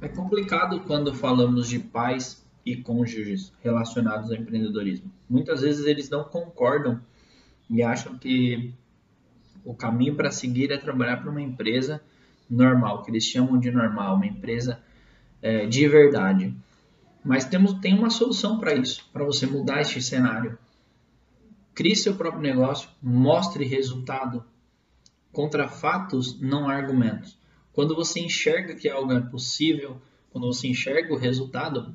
É complicado quando falamos de pais e cônjuges relacionados ao empreendedorismo. Muitas vezes eles não concordam e acham que o caminho para seguir é trabalhar para uma empresa normal, que eles chamam de normal, uma empresa é, de verdade. Mas temos, tem uma solução para isso, para você mudar este cenário. Crie seu próprio negócio, mostre resultado. Contra fatos, não argumentos. Quando você enxerga que algo é possível, quando você enxerga o resultado,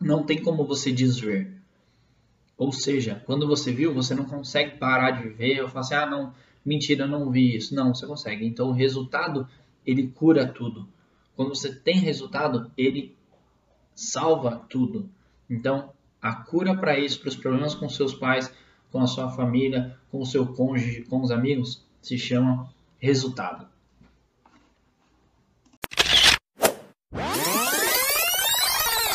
não tem como você desver. Ou seja, quando você viu, você não consegue parar de ver ou falar assim, ah, não, mentira, não vi isso. Não, você consegue. Então, o resultado, ele cura tudo. Quando você tem resultado, ele salva tudo. Então, a cura para isso, para os problemas com seus pais, com a sua família, com o seu cônjuge, com os amigos, se chama resultado.